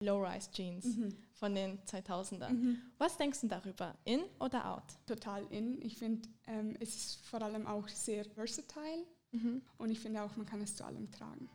Low-Rise-Jeans Mhm. von den 2000ern. Mhm. Was denkst du darüber? In oder out? Total in. Ich finde, ähm, es ist vor allem auch sehr versatile Mhm. und ich finde auch, man kann es zu allem tragen.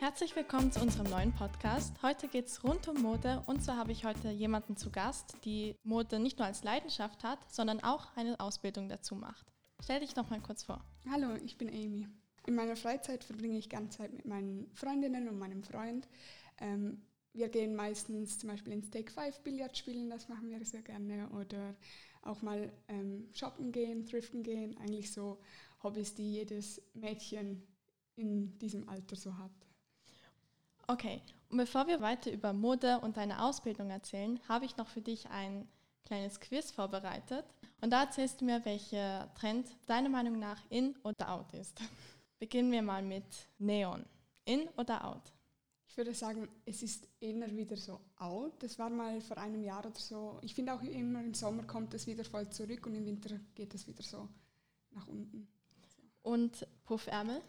Herzlich willkommen zu unserem neuen Podcast. Heute geht es rund um Mode und zwar habe ich heute jemanden zu Gast, die Mode nicht nur als Leidenschaft hat, sondern auch eine Ausbildung dazu macht. Stell dich noch mal kurz vor. Hallo, ich bin Amy. In meiner Freizeit verbringe ich ganz Zeit mit meinen Freundinnen und meinem Freund. Ähm, wir gehen meistens zum Beispiel ins Take 5 Billard spielen, das machen wir sehr gerne. Oder auch mal ähm, shoppen gehen, thriften gehen. Eigentlich so Hobbys, die jedes Mädchen in diesem Alter so hat. Okay, und bevor wir weiter über Mode und deine Ausbildung erzählen, habe ich noch für dich ein kleines Quiz vorbereitet. Und da erzählst du mir, welcher Trend deiner Meinung nach in oder out ist. Beginnen wir mal mit Neon. In oder out? Ich würde sagen, es ist eher wieder so out. Das war mal vor einem Jahr oder so. Ich finde auch immer im Sommer kommt es wieder voll zurück und im Winter geht es wieder so nach unten. Und Puffärmel?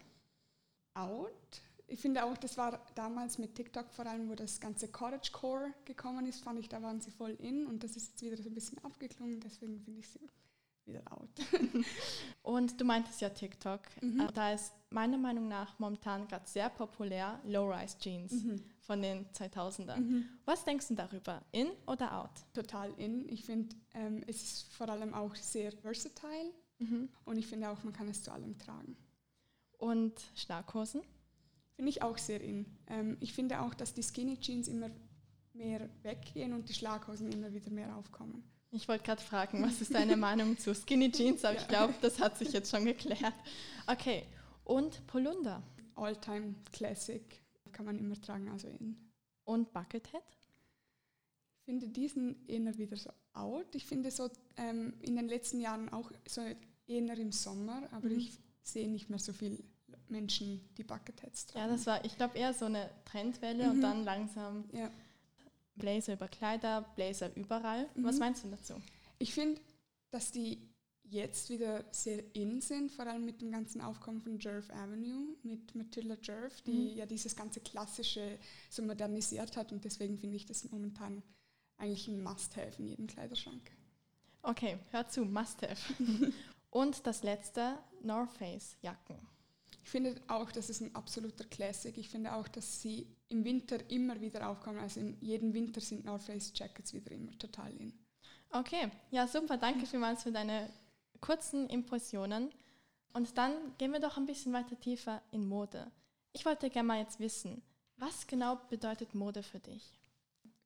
Out. Ich finde auch, das war damals mit TikTok vor allem, wo das ganze Cottagecore gekommen ist, fand ich, da waren sie voll in und das ist jetzt wieder so ein bisschen abgeklungen, deswegen finde ich sie wieder out. Und du meintest ja TikTok. Mhm. Da ist meiner Meinung nach momentan gerade sehr populär Low-Rise-Jeans Mhm. von den 2000ern. Mhm. Was denkst du darüber? In oder out? Total in. Ich finde, ähm, es ist vor allem auch sehr versatile Mhm. und ich finde auch, man kann es zu allem tragen. Und Schlaghosen? Finde ich auch sehr in. Ähm, ich finde auch, dass die Skinny Jeans immer mehr weggehen und die Schlaghosen immer wieder mehr aufkommen. Ich wollte gerade fragen, was ist deine Meinung zu Skinny Jeans, aber ich Ja. glaube, das hat sich jetzt schon geklärt. Okay, und Polunder All-time Classic kann man immer tragen, also in. und Buckethead? Ich finde diesen eher wieder so out. Ich finde so ähm, in den letzten Jahren auch so eher im Sommer, aber Mhm. ich sehe nicht mehr so viele Menschen, die Bucketheads tragen. Ja, das war, ich glaube, eher so eine Trendwelle und Mhm. dann langsam Ja. Blazer über Kleider, Blazer überall. Was Mhm. meinst du dazu? Ich finde, dass die jetzt wieder sehr in sind, vor allem mit dem ganzen Aufkommen von Jerv Avenue, mit Matilda Jerv, die Mhm. ja dieses ganze Klassische so modernisiert hat und deswegen finde ich das momentan eigentlich ein Must-Have in jedem Kleiderschrank. Okay, hör zu, must have. und das letzte, North Face Jacken. Ich finde auch, das ist ein absoluter Classic. Ich finde auch, dass sie im Winter immer wieder aufkommen. Also in jedem Winter sind North Face Jackets wieder immer total in. Okay, ja super, danke vielmals für deine kurzen Impressionen. Und dann gehen wir doch ein bisschen weiter tiefer in Mode. Ich wollte gerne mal jetzt wissen, was genau bedeutet Mode für dich?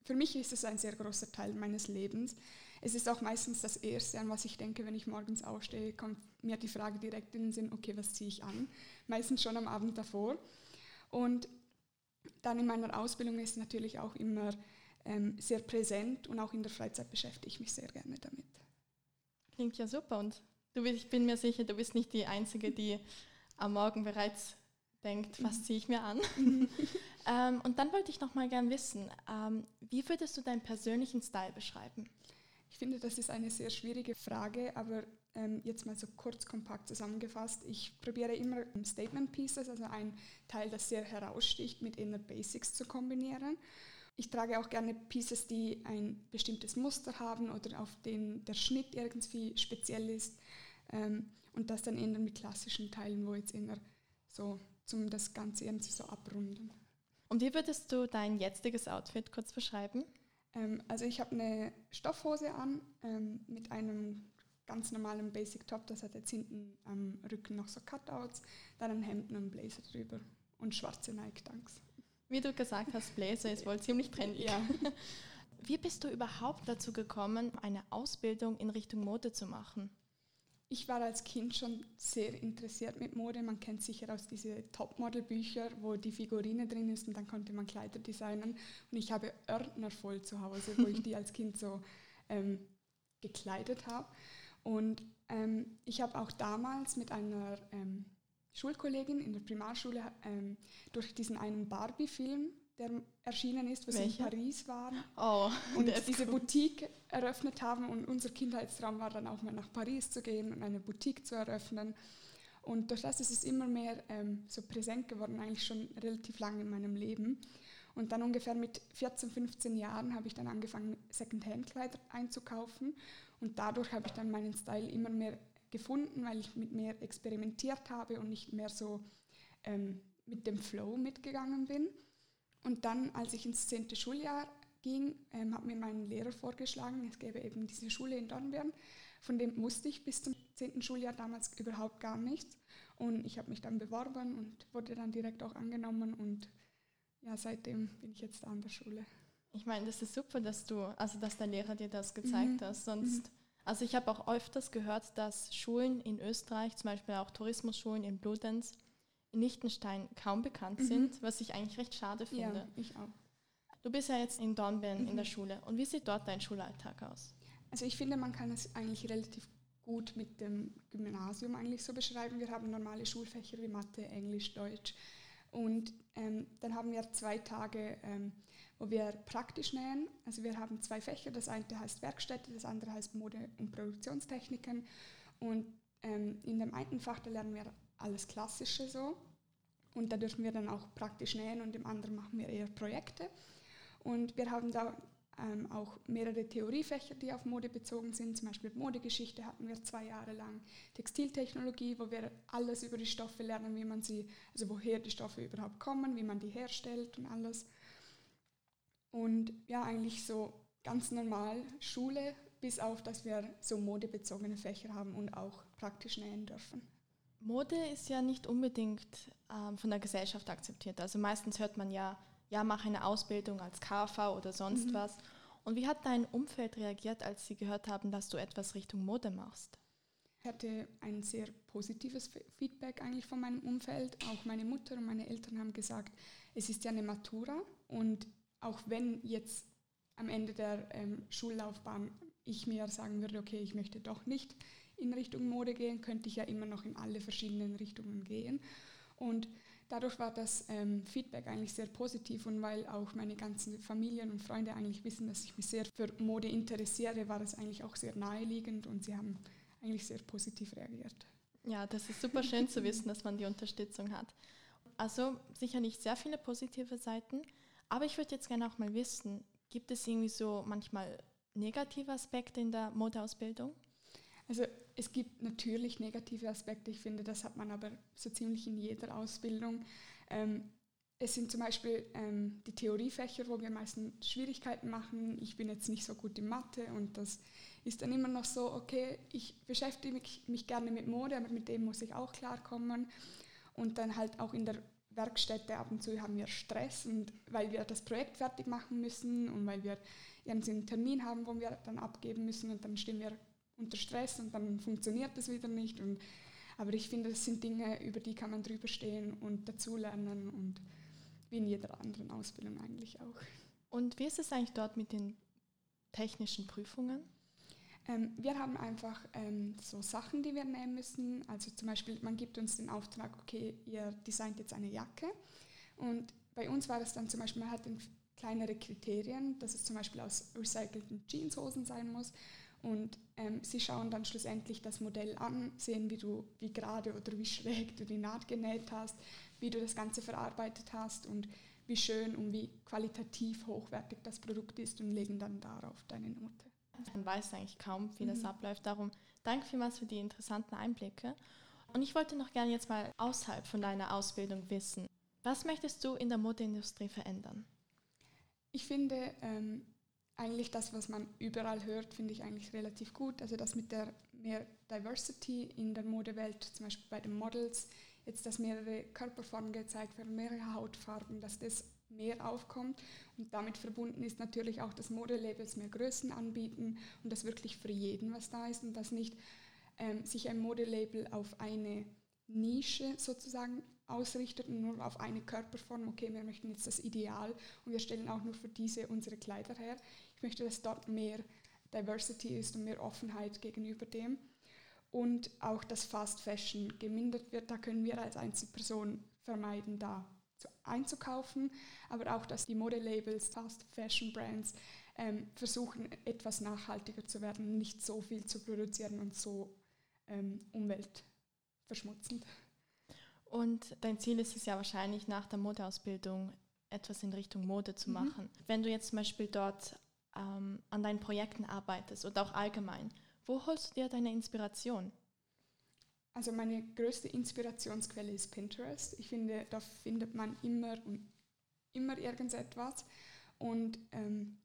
Für mich ist es ein sehr großer Teil meines Lebens. Es ist auch meistens das Erste, an was ich denke, wenn ich morgens aufstehe, kommt mir die Frage direkt in den Sinn, okay, was ziehe ich an? Meistens schon am Abend davor. Und dann in meiner Ausbildung ist es natürlich auch immer ähm, sehr präsent und auch in der Freizeit beschäftige ich mich sehr gerne damit. Klingt ja super und du, ich bin mir sicher, du bist nicht die Einzige, die am Morgen bereits denkt, was ziehe ich mir an? ähm, und dann wollte ich noch mal gern wissen, ähm, wie würdest du deinen persönlichen Style beschreiben? Ich finde, das ist eine sehr schwierige Frage, aber ähm, jetzt mal so kurz kompakt zusammengefasst. Ich probiere immer Statement Pieces, also ein Teil, das sehr heraussticht, mit Inner Basics zu kombinieren. Ich trage auch gerne Pieces, die ein bestimmtes Muster haben oder auf den der Schnitt irgendwie speziell ist. Ähm, und das dann eher mit klassischen Teilen, wo jetzt eher so zum das Ganze irgendwie so abrunden. Und wie würdest du dein jetziges Outfit kurz beschreiben? Ähm, also ich habe eine Stoffhose an ähm, mit einem ganz normalen Basic Top. Das hat jetzt hinten am Rücken noch so Cutouts, dann ein Hemd und einen Blazer drüber und schwarze Nike Dunks. Wie du gesagt hast, Blazer ist wohl ziemlich trendy. Ja. Wie bist du überhaupt dazu gekommen, eine Ausbildung in Richtung Mode zu machen? Ich war als Kind schon sehr interessiert mit Mode. Man kennt sicher aus diese Topmodel-Bücher, wo die Figurine drin ist und dann konnte man Kleider designen. Und ich habe Ordner voll zu Hause, wo ich die als Kind so ähm, gekleidet habe. Und ähm, ich habe auch damals mit einer ähm, Schulkollegin in der Primarschule ähm, durch diesen einen Barbie-Film, der erschienen ist, was Welcher? in Paris war. Oh, Und diese cool. Boutique eröffnet haben. Und unser Kindheitstraum war dann auch mal nach Paris zu gehen und eine Boutique zu eröffnen. Und durch das ist es immer mehr ähm, so präsent geworden, eigentlich schon relativ lange in meinem Leben. Und dann ungefähr mit 14, 15 Jahren habe ich dann angefangen, Secondhand-Kleider einzukaufen. Und dadurch habe ich dann meinen Style immer mehr gefunden, weil ich mit mehr experimentiert habe und nicht mehr so ähm, mit dem Flow mitgegangen bin. Und dann, als ich ins zehnte Schuljahr ging, ähm, hat mir mein Lehrer vorgeschlagen, es gäbe eben diese Schule in Dornbirn. Von dem wusste ich bis zum zehnten Schuljahr damals überhaupt gar nichts. Und ich habe mich dann beworben und wurde dann direkt auch angenommen. Und ja, seitdem bin ich jetzt an der Schule. Ich meine, das ist super, dass du, also dass dein Lehrer dir das gezeigt Mhm. hat. Sonst, also ich habe auch öfters gehört, dass Schulen in Österreich, zum Beispiel auch Tourismusschulen in Bludenz, Liechtenstein kaum bekannt Mhm. sind, was ich eigentlich recht schade finde. Ja, ich auch. Du bist ja jetzt in Dornbirn in der Mhm. Schule. Und wie sieht dort dein Schulalltag aus? Also ich finde, man kann es eigentlich relativ gut mit dem Gymnasium eigentlich so beschreiben. Wir haben normale Schulfächer wie Mathe, Englisch, Deutsch. Und ähm, dann haben wir zwei Tage, ähm, wo wir praktisch nähen. Also wir haben zwei Fächer. Das eine heißt Werkstätte, das andere heißt Mode- und Produktionstechniken. Und ähm, in dem einen Fach, da lernen wir alles Klassische so. Und da dürfen wir dann auch praktisch nähen und im anderen machen wir eher Projekte. Und wir haben da ähm, auch mehrere Theoriefächer, die auf Mode bezogen sind. Zum Beispiel Modegeschichte hatten wir zwei Jahre lang. Textiltechnologie, wo wir alles über die Stoffe lernen, wie man sie, also woher die Stoffe überhaupt kommen, wie man die herstellt und alles. Und ja, eigentlich so ganz normal Schule, bis auf, dass wir so modebezogene Fächer haben und auch praktisch nähen dürfen. Mode ist ja nicht unbedingt ähm, von der Gesellschaft akzeptiert. Also meistens hört man ja, ja, mach eine Ausbildung als KV oder sonst Mhm. was. Und wie hat dein Umfeld reagiert, als sie gehört haben, dass du etwas Richtung Mode machst? Ich hatte ein sehr positives Fe- Feedback eigentlich von meinem Umfeld. Auch meine Mutter und meine Eltern haben gesagt, es ist ja eine Matura und auch wenn jetzt am Ende der ähm, Schullaufbahn ich mir sagen würde, okay, ich möchte doch nicht in Richtung Mode gehen, könnte ich ja immer noch in alle verschiedenen Richtungen gehen. Und dadurch war das ähm, Feedback eigentlich sehr positiv und weil auch meine ganzen Familien und Freunde eigentlich wissen, dass ich mich sehr für Mode interessiere, war es eigentlich auch sehr naheliegend und sie haben eigentlich sehr positiv reagiert. Ja, das ist super schön zu wissen, dass man die Unterstützung hat. Also sicherlich sehr viele positive Seiten, aber ich würde jetzt gerne auch mal wissen, gibt es irgendwie so manchmal negative Aspekte in der Modeausbildung? Also es gibt natürlich negative Aspekte, ich finde, das hat man aber so ziemlich in jeder Ausbildung. Ähm, es sind zum Beispiel ähm, die Theoriefächer, wo wir meistens Schwierigkeiten machen. Ich bin jetzt nicht so gut in Mathe und das ist dann immer noch so, okay, ich beschäftige mich, mich gerne mit Mode, aber mit dem muss ich auch klarkommen. Und dann halt auch in der Werkstätte ab und zu haben wir Stress, und weil wir das Projekt fertig machen müssen und weil wir einen Termin haben, wo wir dann abgeben müssen und dann stehen wir unter Stress und dann funktioniert das wieder nicht. Und, aber ich finde, das sind Dinge, über die kann man drüber stehen und dazulernen und wie in jeder anderen Ausbildung eigentlich auch. Und wie ist es eigentlich dort mit den technischen Prüfungen? Ähm, wir haben einfach ähm, so Sachen, die wir nehmen müssen. Also zum Beispiel, man gibt uns den Auftrag, okay, ihr designt jetzt eine Jacke. Und bei uns war das dann zum Beispiel, man hat kleinere Kriterien, dass es zum Beispiel aus recycelten Jeanshosen sein muss. Und ähm, sie schauen dann schlussendlich das Modell an, sehen, wie du, wie gerade oder wie schräg du die Naht genäht hast, wie du das Ganze verarbeitet hast und wie schön und wie qualitativ hochwertig das Produkt ist und legen dann darauf deine Note. Man weiß eigentlich kaum, wie das Mhm. abläuft. Darum danke vielmals für die interessanten Einblicke. Und ich wollte noch gerne jetzt mal außerhalb von deiner Ausbildung wissen, was möchtest du in der Modeindustrie verändern? Ich finde ähm, eigentlich das, was man überall hört, finde ich eigentlich relativ gut. Also das mit der mehr Diversity in der Modewelt, zum Beispiel bei den Models, jetzt dass mehrere Körperformen gezeigt werden, mehrere Hautfarben, dass das mehr aufkommt und damit verbunden ist natürlich auch, dass Modelabels mehr Größen anbieten und dass wirklich für jeden was da ist und dass nicht ähm, sich ein Modelabel auf eine Nische sozusagen ausrichtet und nur auf eine Körperform, okay, wir möchten jetzt das Ideal und wir stellen auch nur für diese unsere Kleider her. Ich möchte, dass dort mehr Diversity ist und mehr Offenheit gegenüber dem. Und auch, dass Fast Fashion gemindert wird, da können wir als Einzelperson vermeiden, da einzukaufen, aber auch, dass die Modelabels, Fast Fashion Brands ähm, versuchen, etwas nachhaltiger zu werden, nicht so viel zu produzieren und so ähm, umweltverschmutzend. Und dein Ziel ist es ja wahrscheinlich nach der Modeausbildung etwas in Richtung Mode zu mhm. machen. Mhm. Wenn du jetzt zum Beispiel dort ähm, an deinen Projekten arbeitest und auch allgemein, wo holst du dir deine Inspiration? Also meine größte Inspirationsquelle ist Pinterest. Ich finde, da findet man immer und immer irgendetwas. Und ähm,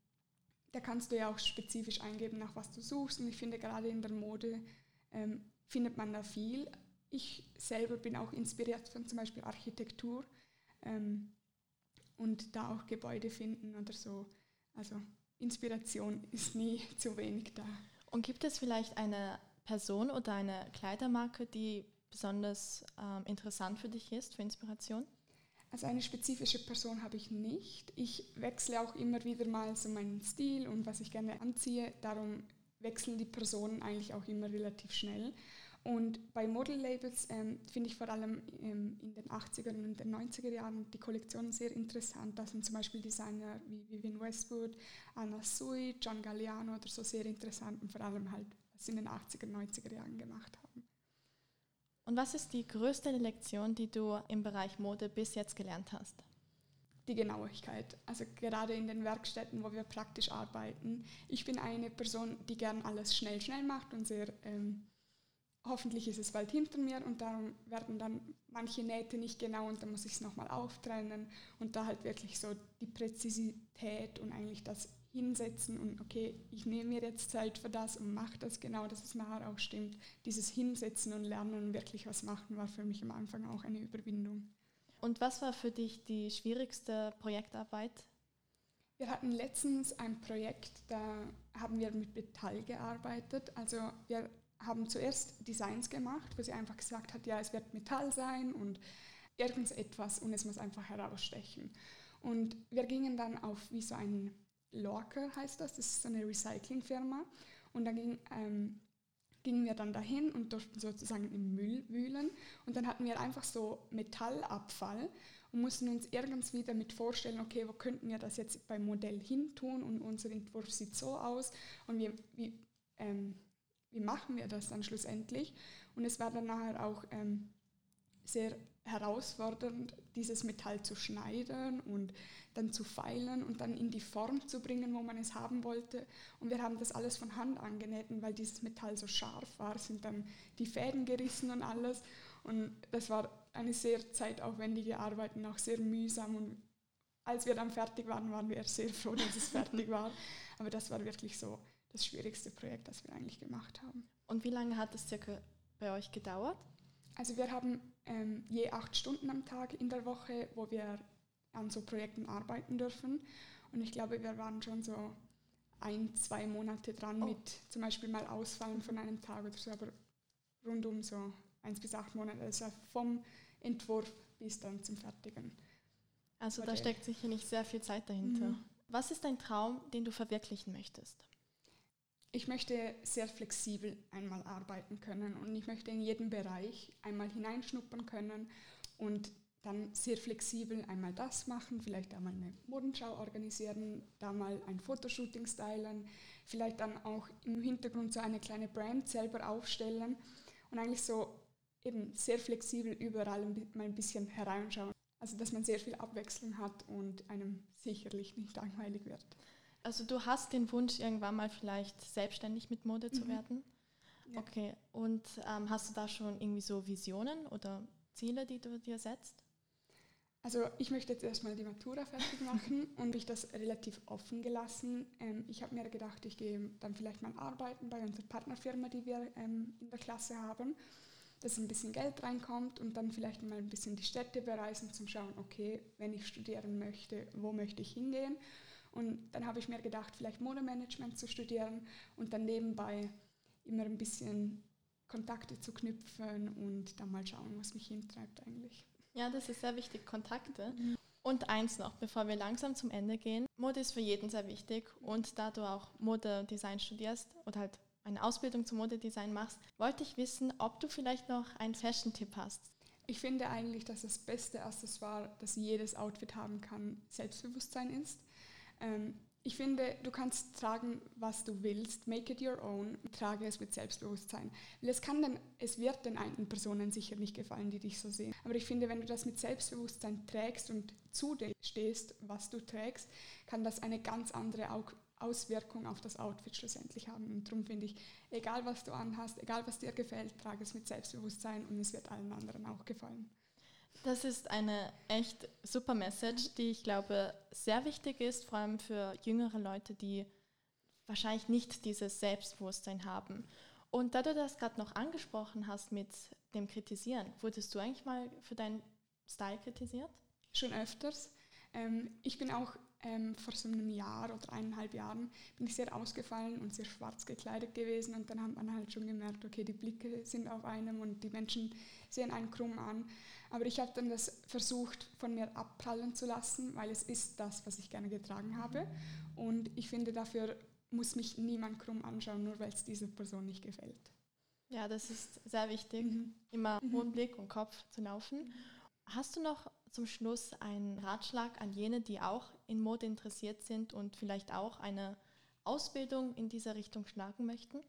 da kannst du ja auch spezifisch eingeben, nach was du suchst. Und ich finde, gerade in der Mode ähm, findet man da viel. Ich selber bin auch inspiriert von zum Beispiel Architektur ähm, und da auch Gebäude finden oder so. Also Inspiration ist nie zu wenig da. Und gibt es vielleicht eine Person oder eine Kleidermarke, die besonders ähm, interessant für dich ist, für Inspiration? Also eine spezifische Person habe ich nicht. Ich wechsle auch immer wieder mal so meinen Stil und was ich gerne anziehe. Darum wechseln die Personen eigentlich auch immer relativ schnell. Und bei Model-Labels ähm, finde ich vor allem ähm, in den 80er und den 90er Jahren die Kollektionen sehr interessant. Da sind zum Beispiel Designer wie Vivienne Westwood, Anna Sui, John Galliano oder so sehr interessant und vor allem halt, was sie in den 80er, 90er Jahren gemacht haben. Und was ist die größte Lektion, die du im Bereich Mode bis jetzt gelernt hast? Die Genauigkeit. Also gerade in den Werkstätten, wo wir praktisch arbeiten. Ich bin eine Person, die gern alles schnell, schnell macht und sehr ähm, hoffentlich ist es bald hinter mir und darum werden dann manche Nähte nicht genau und dann muss ich es nochmal auftrennen und da halt wirklich so die Präzisität und eigentlich das Hinsetzen und okay, ich nehme mir jetzt Zeit für das und mache das genau, dass es nachher auch stimmt. Dieses Hinsetzen und Lernen und wirklich was machen war für mich am Anfang auch eine Überwindung. Und was war für dich die schwierigste Projektarbeit? Wir hatten letztens ein Projekt, da haben wir mit Metall gearbeitet. Also wir haben zuerst Designs gemacht, wo sie einfach gesagt hat, ja, es wird Metall sein und irgendetwas und es muss einfach herausstechen. Und wir gingen dann auf wie so ein Lorker heißt das, das ist so eine Recyclingfirma. Und dann ging, ähm, gingen wir dann dahin und durften sozusagen im Müll wühlen. Und dann hatten wir einfach so Metallabfall und mussten uns irgendwie damit vorstellen, okay, wo könnten wir das jetzt beim Modell hintun und unser Entwurf sieht so aus und wie, wie ähm, wie machen wir das dann schlussendlich? Und es war dann nachher auch ähm, sehr herausfordernd, dieses Metall zu schneiden und dann zu feilen und dann in die Form zu bringen, wo man es haben wollte. Und wir haben das alles von Hand angenäht, und weil dieses Metall so scharf war, sind dann die Fäden gerissen und alles. Und das war eine sehr zeitaufwendige Arbeit und auch sehr mühsam. Und als wir dann fertig waren, waren wir sehr froh, dass es fertig war. Aber das war wirklich so das schwierigste Projekt, das wir eigentlich gemacht haben. Und wie lange hat es circa bei euch gedauert? Also wir haben ähm, je acht Stunden am Tag in der Woche, wo wir an so Projekten arbeiten dürfen. Und ich glaube, wir waren schon so ein, zwei Monate dran oh. mit zum Beispiel mal Ausfallen von einem Tag oder so, aber rund um so eins bis acht Monate, also vom Entwurf bis dann zum Fertigen. Also Modell. da steckt sicher nicht sehr viel Zeit dahinter. Mhm. Was ist dein Traum, den du verwirklichen möchtest? Ich möchte sehr flexibel einmal arbeiten können und ich möchte in jeden Bereich einmal hineinschnuppern können und dann sehr flexibel einmal das machen, vielleicht einmal eine Modenschau organisieren, da mal ein Fotoshooting stylen, vielleicht dann auch im Hintergrund so eine kleine Brand selber aufstellen und eigentlich so eben sehr flexibel überall mal ein bisschen hereinschauen. Also dass man sehr viel Abwechslung hat und einem sicherlich nicht langweilig wird. Also du hast den Wunsch, irgendwann mal vielleicht selbstständig mit Mode zu mhm. werden. Ja. Okay, und ähm, hast du da schon irgendwie so Visionen oder Ziele, die du dir setzt? Also ich möchte jetzt erstmal die Matura fertig machen und ich das relativ offen gelassen. Ähm, ich habe mir gedacht, ich gehe dann vielleicht mal arbeiten bei unserer Partnerfirma, die wir ähm, in der Klasse haben, dass ein bisschen Geld reinkommt und dann vielleicht mal ein bisschen die Städte bereisen, zum schauen, okay, wenn ich studieren möchte, wo möchte ich hingehen und dann habe ich mir gedacht, vielleicht Modemanagement zu studieren und dann nebenbei immer ein bisschen Kontakte zu knüpfen und dann mal schauen, was mich hintreibt eigentlich. Ja, das ist sehr wichtig, Kontakte. Mhm. Und eins noch, bevor wir langsam zum Ende gehen. Mode ist für jeden sehr wichtig und da du auch Modedesign studierst oder halt eine Ausbildung zum Modedesign machst, wollte ich wissen, ob du vielleicht noch einen Fashion-Tipp hast. Ich finde eigentlich, dass das beste Accessoire, das jedes Outfit haben kann, Selbstbewusstsein ist. Ähm, ich finde, du kannst tragen, was du willst, make it your own, trage es mit Selbstbewusstsein. Weil es kann dann, es wird den einen Personen sicher nicht gefallen, die dich so sehen. Aber ich finde, wenn du das mit Selbstbewusstsein trägst und zu dir stehst, was du trägst, kann das eine ganz andere Auswirkung auf das Outfit schlussendlich haben. Und darum finde ich, egal was du anhast, egal was dir gefällt, trage es mit Selbstbewusstsein und es wird allen anderen auch gefallen. Das ist eine echt super Message, die ich glaube sehr wichtig ist, vor allem für jüngere Leute, die wahrscheinlich nicht dieses Selbstbewusstsein haben. Und da du das gerade noch angesprochen hast mit dem Kritisieren, wurdest du eigentlich mal für deinen Style kritisiert? Schon öfters. Ähm, ich bin auch ähm, vor so einem Jahr oder eineinhalb Jahren bin ich sehr ausgefallen und sehr schwarz gekleidet gewesen und dann hat man halt schon gemerkt, okay, die Blicke sind auf einem und die Menschen sehen einen krumm an. Aber ich habe dann das versucht von mir abprallen zu lassen, weil es ist das, was ich gerne getragen habe und ich finde, dafür muss mich niemand krumm anschauen, nur weil es dieser Person nicht gefällt. Ja, das ist sehr wichtig, mhm. immer mhm. hohen Blick und Kopf zu laufen. Hast du noch zum Schluss einen Ratschlag an jene, die auch in Mode interessiert sind und vielleicht auch eine Ausbildung in dieser Richtung schlagen möchten?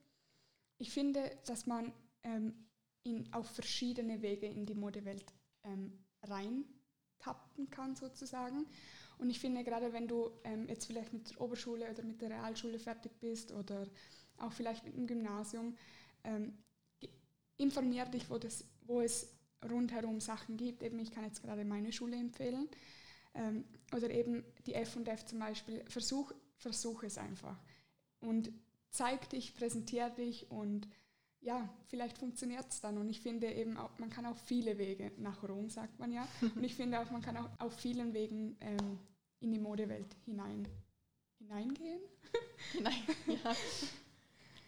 Ich finde, dass man ähm, in, auf verschiedene Wege in die Modewelt ähm, reintappen kann sozusagen. Und ich finde, gerade wenn du ähm, jetzt vielleicht mit der Oberschule oder mit der Realschule fertig bist oder auch vielleicht mit dem Gymnasium, ähm, informier dich, wo, das, wo es rundherum Sachen gibt. Eben, ich kann jetzt gerade meine Schule empfehlen. Ähm, oder eben die F&F zum Beispiel. Versuch, versuch es einfach. Und zeig dich, präsentier dich und ja, vielleicht funktioniert es dann. Und ich finde eben, auch, man kann auch viele Wege nach Rom, sagt man ja. Und ich finde auch, man kann auch auf vielen Wegen ähm, in die Modewelt hinein, hineingehen. Hinein, ja.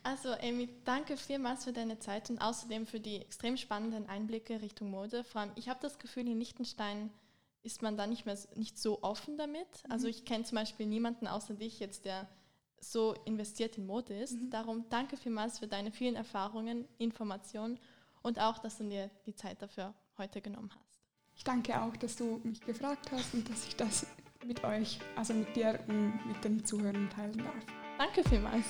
Also Amy, danke vielmals für deine Zeit und außerdem für die extrem spannenden Einblicke Richtung Mode. Vor allem, ich habe das Gefühl, in Liechtenstein ist man da nicht mehr nicht so offen damit. Also mhm. ich kenne zum Beispiel niemanden außer dich jetzt, der so investiert in Mode ist. Mhm. Darum danke vielmals für deine vielen Erfahrungen, Informationen und auch, dass du dir die Zeit dafür heute genommen hast. Ich danke auch, dass du mich gefragt hast und dass ich das mit euch, also mit dir und mit den Zuhörern teilen darf. Danke vielmals.